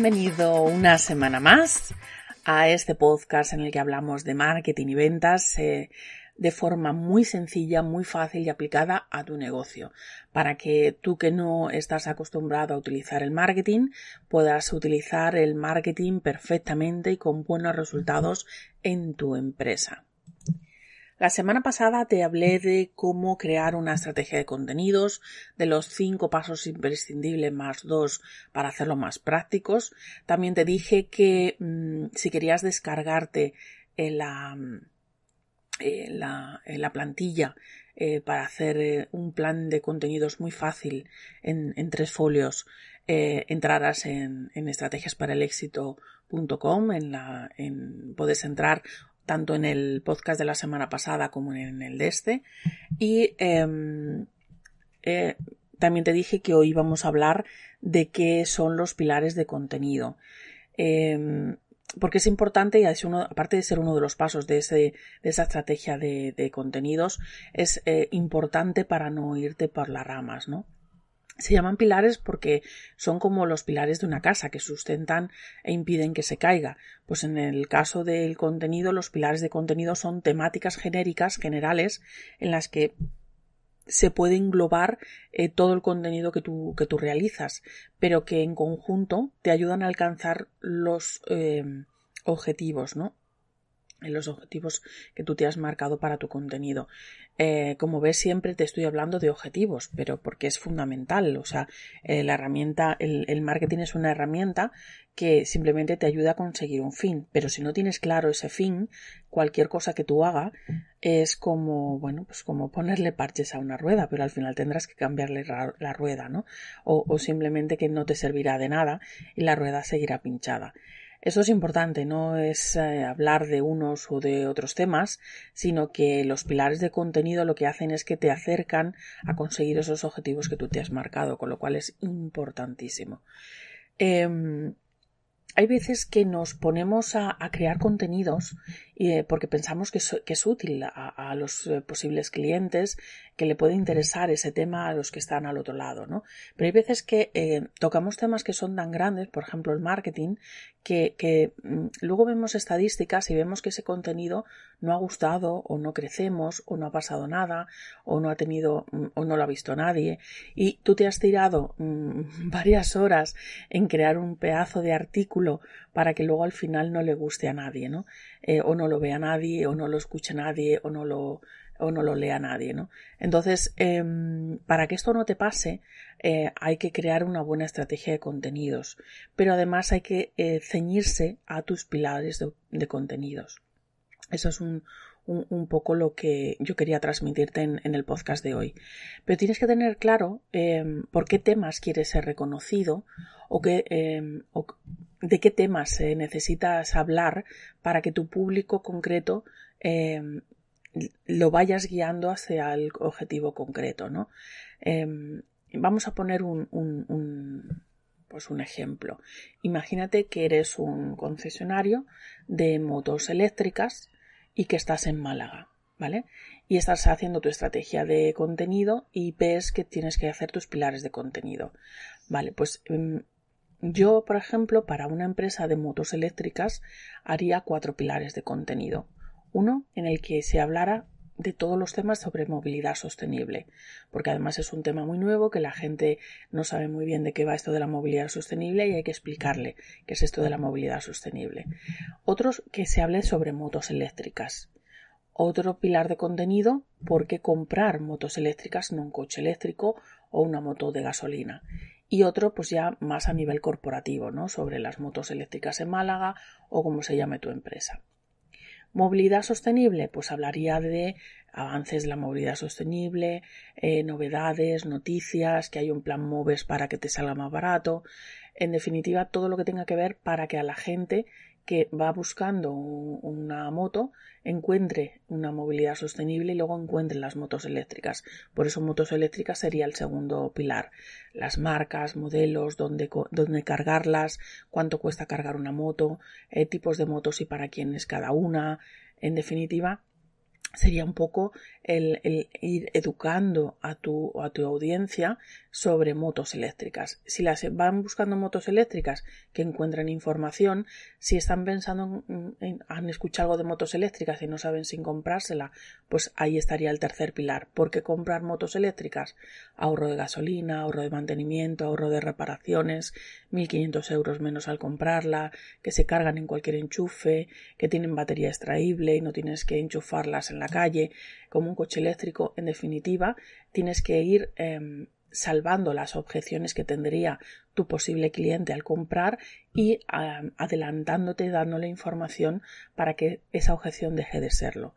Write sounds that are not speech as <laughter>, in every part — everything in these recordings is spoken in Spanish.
Bienvenido una semana más a este podcast en el que hablamos de marketing y ventas eh, de forma muy sencilla, muy fácil y aplicada a tu negocio, para que tú que no estás acostumbrado a utilizar el marketing puedas utilizar el marketing perfectamente y con buenos resultados en tu empresa. La semana pasada te hablé de cómo crear una estrategia de contenidos, de los cinco pasos imprescindibles más dos para hacerlo más prácticos. También te dije que mm, si querías descargarte en la, la, la plantilla eh, para hacer eh, un plan de contenidos muy fácil en, tres folios, eh, entrarás en, en estrategiasparalexito.com, en la, en, puedes entrar tanto en el podcast de la semana pasada como en el de este. Y em, eh, también te dije que hoy vamos a hablar de qué son los pilares de contenido. Em, porque es importante, y es uno, aparte de ser uno de los pasos de, ese, de esa estrategia de, contenidos, es eh, importante para no irte por las ramas, ¿no? Se llaman pilares porque son como los pilares de una casa que sustentan e impiden que se caiga. Pues en el caso del contenido, los pilares de contenido son temáticas genéricas, generales, en las que se puede englobar eh, todo el contenido que tú, que tú realizas, pero que en conjunto te ayudan a alcanzar los eh, objetivos, ¿no? En los objetivos que tú te has marcado para tu contenido. Eh, como ves, siempre te estoy hablando de objetivos, pero porque es fundamental. O sea, eh, la herramienta, el, marketing es una herramienta que simplemente te ayuda a conseguir un fin. Pero si no tienes claro ese fin, cualquier cosa que tú hagas es como, bueno, pues como ponerle parches a una rueda, pero al final tendrás que cambiarle la rueda, ¿no? O simplemente que no te servirá de nada y la rueda seguirá pinchada. Eso es importante, no es eh, hablar de unos o de otros temas, sino que los pilares de contenido lo que hacen es que te acercan a conseguir esos objetivos que tú te has marcado, con lo cual es importantísimo. Em, hay veces que nos ponemos a, crear contenidos eh, porque pensamos que, es útil a, los eh, posibles clientes, que le puede interesar ese tema a los que están al otro lado, ¿no? Pero hay veces que eh, tocamos temas que son tan grandes, por ejemplo el marketing, que, mm, luego vemos estadísticas y vemos que ese contenido no ha gustado o no crecemos o no ha pasado nada o no ha tenido mm, o no lo ha visto nadie y tú te has tirado mm, <laughs> varias horas en crear un pedazo de artículo para que luego al final no le guste a nadie, ¿no? o no lo vea nadie o no lo escuche nadie o no lo o no lo lea nadie, ¿no? Entonces, em, para que esto no te pase, eh, hay que crear una buena estrategia de contenidos, pero además hay que eh, ceñirse a tus pilares de, contenidos. Eso es un, un, poco lo que yo quería transmitirte en, el podcast de hoy. Pero tienes que tener claro em, por qué temas quieres ser reconocido o, em, o de qué temas necesitas hablar para que tu público concreto lo vayas guiando hacia el objetivo concreto, ¿no? Em, vamos a poner un, un, pues un ejemplo. Imagínate que eres un concesionario de motos eléctricas y que estás en Málaga, ¿vale? y estás haciendo tu estrategia de contenido y ves que tienes que hacer tus pilares de contenido. Vale, pues em, yo, por ejemplo, para una empresa de motos eléctricas haría cuatro pilares de contenido. Uno en el que se hablara de todos los temas sobre movilidad sostenible, porque además es un tema muy nuevo que la gente no sabe muy bien de qué va esto de la movilidad sostenible y hay que explicarle qué es esto de la movilidad sostenible. Otros que se hable sobre motos eléctricas. Otro pilar de contenido, por qué comprar motos eléctricas, no un coche eléctrico o una moto de gasolina. Y otro, pues ya más a nivel corporativo, ¿no? Sobre las motos eléctricas en Málaga o como se llame tu empresa. Movilidad sostenible, pues hablaría de avances de la movilidad sostenible, eh, novedades, noticias, que hay un plan MOVES para que te salga más barato, en definitiva todo lo que tenga que ver para que a la gente que va buscando una moto encuentre una movilidad sostenible y luego encuentre las motos eléctricas. Por eso motos eléctricas sería el segundo pilar. Las marcas, modelos, dónde, dónde cargarlas, cuánto cuesta cargar una moto, eh, tipos de motos y para quién es cada una. En definitiva, sería un poco el, ir educando a tu, a tu audiencia sobre motos eléctricas. Si las van buscando motos eléctricas que encuentran información, si están pensando en, han escuchado algo de motos eléctricas y no saben sin comprársela, pues ahí estaría el tercer pilar. ¿Por qué comprar motos eléctricas? Ahorro de gasolina, ahorro de mantenimiento, ahorro de reparaciones, 1.500 euros menos al comprarla, que se cargan en cualquier enchufe, que tienen batería extraíble y no tienes que enchufarlas en la calle, como un coche eléctrico, en definitiva, tienes que ir em, salvando las objeciones que tendría tu posible cliente al comprar y adelantándote, dándole información para que esa objeción deje de serlo.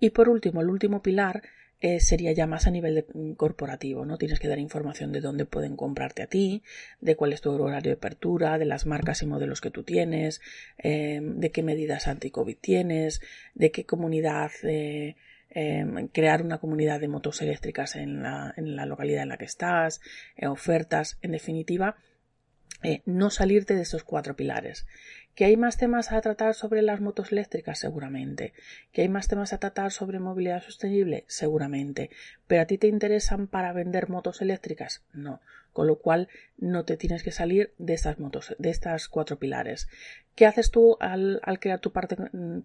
Y por último, el último pilar eh, sería ya más a nivel mm, corporativo, ¿no? Tienes que dar información de dónde pueden comprarte a ti, de cuál es tu horario de apertura, de las marcas y modelos que tú tienes, em, de qué medidas anti-COVID tienes, de qué comunidad eh, em, crear una comunidad de motos eléctricas en la, en la localidad en la que estás, eh, ofertas, en definitiva, no salirte de esos cuatro pilares. ¿Que hay más temas a tratar sobre las motos eléctricas? Seguramente. ¿Que hay más temas a tratar sobre movilidad sostenible? Seguramente. ¿Pero a ti te interesan para vender motos eléctricas? No. Con lo cual no te tienes que salir de estas motos, de estas cuatro pilares. ¿Qué haces tú al, crear tu, parte,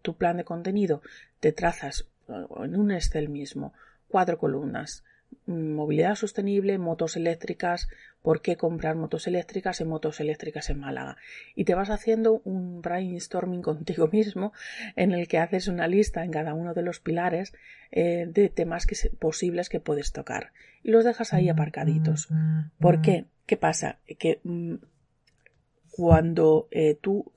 tu plan de contenido? Te trazas en un Excel mismo cuatro columnas movilidad sostenible, motos eléctricas, por qué comprar motos eléctricas y motos eléctricas en Málaga. Y te vas haciendo un brainstorming <laughs> contigo mismo en el que haces una lista en cada uno de los pilares eh, de temas posibles que puedes tocar. Y los dejas ahí aparcaditos. ¿Por qué? ¿Qué pasa? Que mm, cuando eh, tú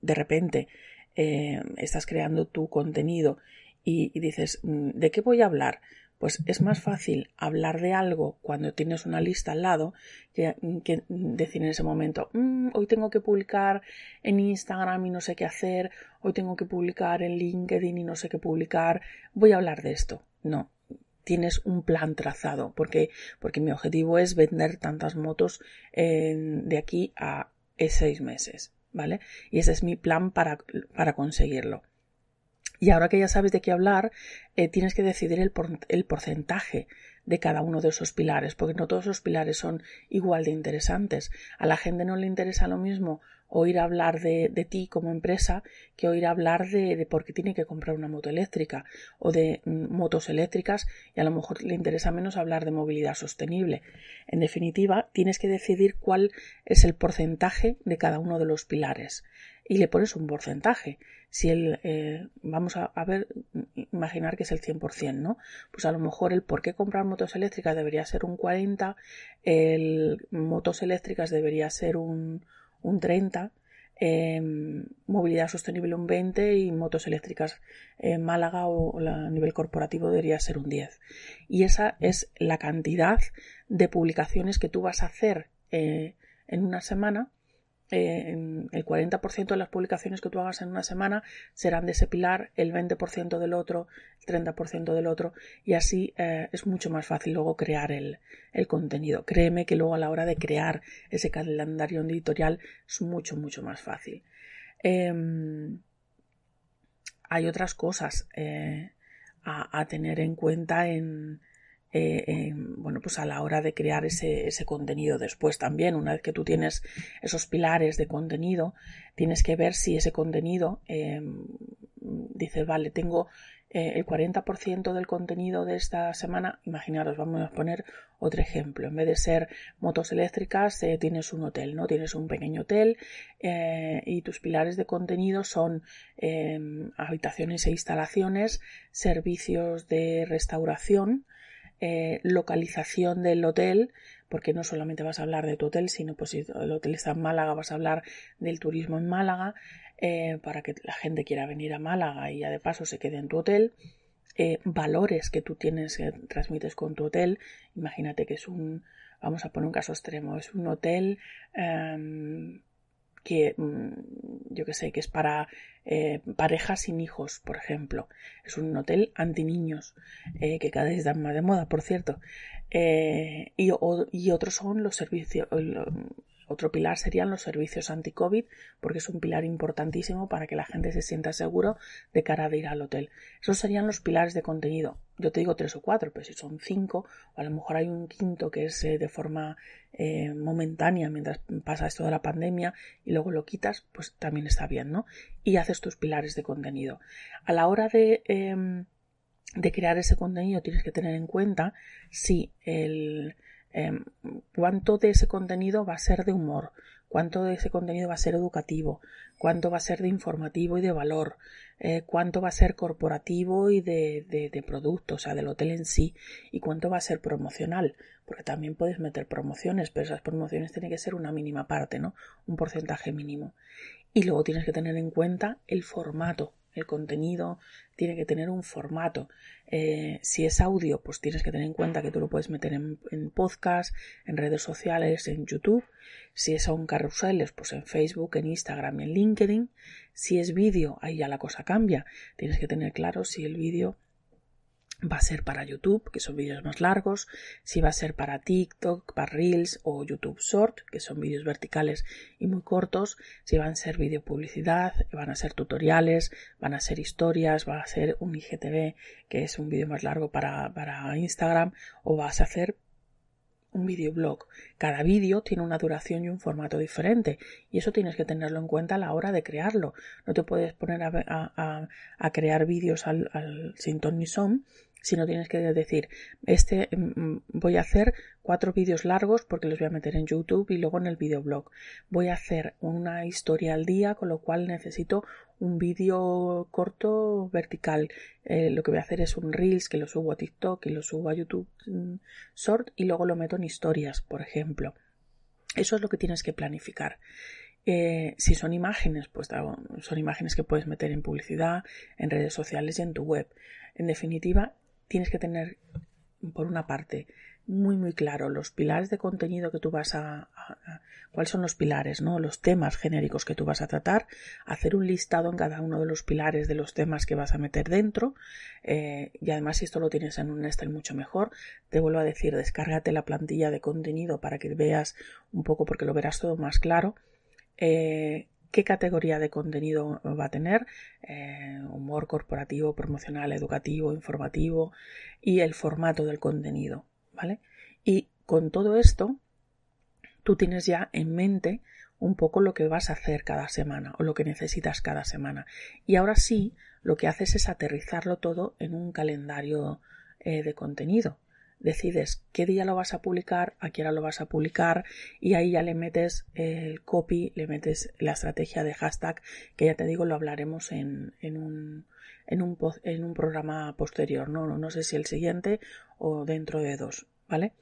de repente eh, estás creando tu contenido y, y dices, mm, ¿de qué voy a hablar? Pues es más fácil hablar de algo cuando tienes una lista al lado que, decir en ese momento, mm, hoy tengo que publicar en Instagram y no sé qué hacer, hoy tengo que publicar en LinkedIn y no sé qué publicar, voy a hablar de esto. No, tienes un plan trazado, porque, porque mi objetivo es vender tantas motos de aquí a seis meses, ¿vale? Y ese es mi plan para, para conseguirlo. Y ahora que ya sabes de qué hablar, eh, tienes que decidir el, el, porcentaje de cada uno de esos pilares, porque no todos los pilares son igual de interesantes. A la gente no le interesa lo mismo oír hablar de, de ti como empresa que oír hablar de, de, por qué tiene que comprar una moto eléctrica o de mm, motos eléctricas y a lo mejor le interesa menos hablar de movilidad sostenible. En definitiva, tienes que decidir cuál es el porcentaje de cada uno de los pilares y le pones un porcentaje. Si el, eh, vamos a, ver, imaginar que es el 100%, ¿no? Pues a lo mejor el por qué comprar motos eléctricas debería ser un 40, el motos eléctricas debería ser un, un 30, em, movilidad sostenible un 20 y motos eléctricas en Málaga o, a nivel corporativo debería ser un 10. Y esa es la cantidad de publicaciones que tú vas a hacer eh, en una semana eh, el 40% de las publicaciones que tú hagas en una semana serán de ese pilar, el 20% del otro, el 30% del otro, y así eh, es mucho más fácil luego crear el, el, contenido. Créeme que luego a la hora de crear ese calendario editorial es mucho, mucho más fácil. Em, hay otras cosas. Eh, a, tener en cuenta en, eh, bueno, pues a la hora de crear ese, ese, contenido después también, una vez que tú tienes esos pilares de contenido, tienes que ver si ese contenido, eh, dices, vale, tengo eh, el 40% del contenido de esta semana, imaginaros, vamos a poner otro ejemplo, en vez de ser motos eléctricas, eh, tienes un hotel, ¿no? Tienes un pequeño hotel eh, y tus pilares de contenido son habitaciones e instalaciones, servicios de restauración, localización del hotel, porque no solamente vas a hablar de tu hotel, sino pues si el hotel está en Málaga, vas a hablar del turismo en Málaga, eh, para que la gente quiera venir a Málaga y ya de paso se quede en tu hotel. Eh, valores que tú tienes, que transmites con tu hotel. Imagínate que es un, vamos a poner un caso extremo, es un hotel em, que mm, yo que sé, que es para eh, parejas sin hijos, por ejemplo. Es un hotel anti niños, que cada vez está más de moda, por cierto. y, y, otros son los servicios, otro pilar serían los servicios anti-COVID, porque es un pilar importantísimo para que la gente se sienta seguro de cara a ir al hotel. Esos serían los pilares de contenido. Yo te digo tres o cuatro, pero si son cinco, o a lo mejor hay un quinto que es eh, de forma eh, momentánea mientras pasa esto de la pandemia y luego lo quitas, pues también está bien, ¿no? Y haces tus pilares de contenido. A la hora de em, de crear ese contenido tienes que tener en cuenta si el, Em, cuánto de ese contenido va a ser de humor, cuánto de ese contenido va a ser educativo, cuánto va a ser de informativo y de valor, eh, cuánto va a ser corporativo y de, de, producto, o sea, del hotel en sí, y cuánto va a ser promocional, porque también puedes meter promociones, pero esas promociones tienen que ser una mínima parte, ¿no? Un porcentaje mínimo. Y luego tienes que tener en cuenta el formato, el contenido tiene que tener un formato. Eh, si es audio, pues tienes que tener en cuenta que tú lo puedes meter en, podcast, en redes sociales, en YouTube. Si es un carruseles, pues en Facebook, en Instagram, en LinkedIn. Si es vídeo, ahí ya la cosa cambia. Tienes que tener claro si el vídeo va a ser para YouTube, que son vídeos más largos, si va a ser para TikTok, para Reels o YouTube Short, que son vídeos verticales y muy cortos, si van a ser vídeo publicidad, van a ser tutoriales, van a ser historias, va a ser un IGTV, que es un vídeo más largo para, para Instagram, o vas a hacer un videoblog. Cada vídeo tiene una duración y un formato diferente y eso tienes que tenerlo en cuenta a la hora de crearlo. No te puedes poner a, a, crear vídeos al, al, sin ton ni son si no tienes que decir, este mm, mm, voy a hacer cuatro vídeos largos porque los voy a meter en YouTube y luego en el videoblog. Voy a hacer una historia al día, con lo cual necesito un vídeo corto vertical. Eh, lo que voy a hacer es un Reels que lo subo a TikTok y lo subo a YouTube mm, Short y luego lo meto en historias, por ejemplo. Eso es lo que tienes que planificar. Eh, si son imágenes, pues son imágenes que puedes meter en publicidad, en redes sociales y en tu web. En definitiva, tienes que tener, por una parte, muy muy claro los pilares de contenido que tú vas a, cuáles son los pilares, ¿no? Los temas genéricos que tú vas a tratar, hacer un listado en cada uno de los pilares de los temas que vas a meter dentro eh, y además si esto lo tienes en un Excel mucho mejor, te vuelvo a decir, descárgate la plantilla de contenido para que veas un poco porque lo verás todo más claro. Eh, qué categoría de contenido va a tener, eh, humor corporativo, promocional, educativo, informativo y el formato del contenido, ¿vale? Y con todo esto, tú tienes ya en mente un poco lo que vas a hacer cada semana o lo que necesitas cada semana. Y ahora sí, lo que haces es aterrizarlo todo en un calendario eh, de contenido decides qué día lo vas a publicar, a qué hora lo vas a publicar y ahí ya le metes el copy, le metes la estrategia de hashtag que ya te digo lo hablaremos en, en un en un, en un programa posterior, ¿no? ¿no? sé si el siguiente o dentro de dos, ¿vale?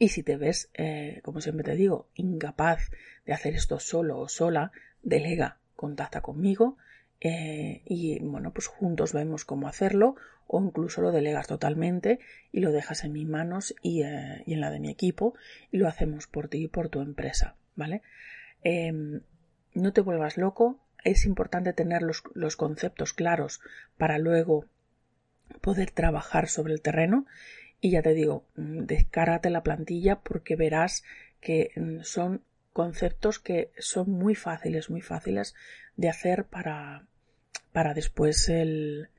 Y si te ves, eh, como siempre te digo, incapaz de hacer esto solo o sola, delega, contacta conmigo eh, y bueno, pues juntos vemos cómo hacerlo o incluso lo delegas totalmente y lo dejas en mis manos y, eh, en la de mi equipo y lo hacemos por ti y por tu empresa, ¿vale? Em, no te vuelvas loco, es importante tener los, conceptos claros para luego poder trabajar sobre el terreno y ya te digo, mm, descárgate la plantilla porque verás que mm, son conceptos que son muy fáciles, muy fáciles de hacer para, para después el,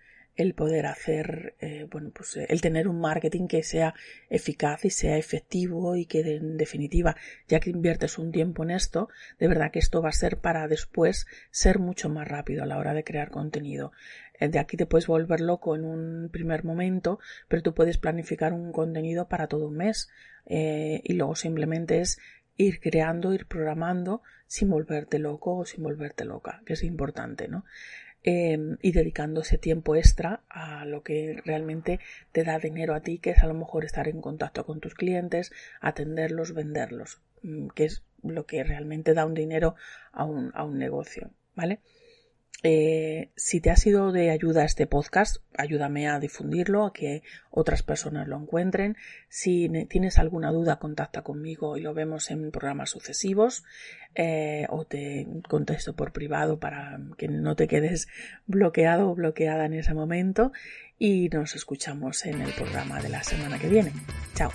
el poder hacer, eh, bueno, pues eh, el tener un marketing que sea eficaz y sea efectivo y que en definitiva, ya que inviertes un tiempo en esto, de verdad que esto va a ser para después ser mucho más rápido a la hora de crear contenido. Eh, de aquí te puedes volver loco en un primer momento, pero tú puedes planificar un contenido para todo un mes y luego simplemente es ir creando, ir programando sin volverte loco o sin volverte loca, que es importante, ¿no? Em, y dedicando ese tiempo extra a lo que realmente te da dinero a ti, que es a lo mejor estar en contacto con tus clientes, atenderlos, venderlos, mm, que es lo que realmente da un dinero a un, a un negocio, ¿vale? Eh, si te ha sido de ayuda este podcast, ayúdame a difundirlo, a que otras personas lo encuentren. Si tienes alguna duda, contacta conmigo y lo vemos en programas sucesivos eh, o te contesto por privado para que no te quedes bloqueado o bloqueada en ese momento y nos escuchamos en el programa de la semana que viene. Chao.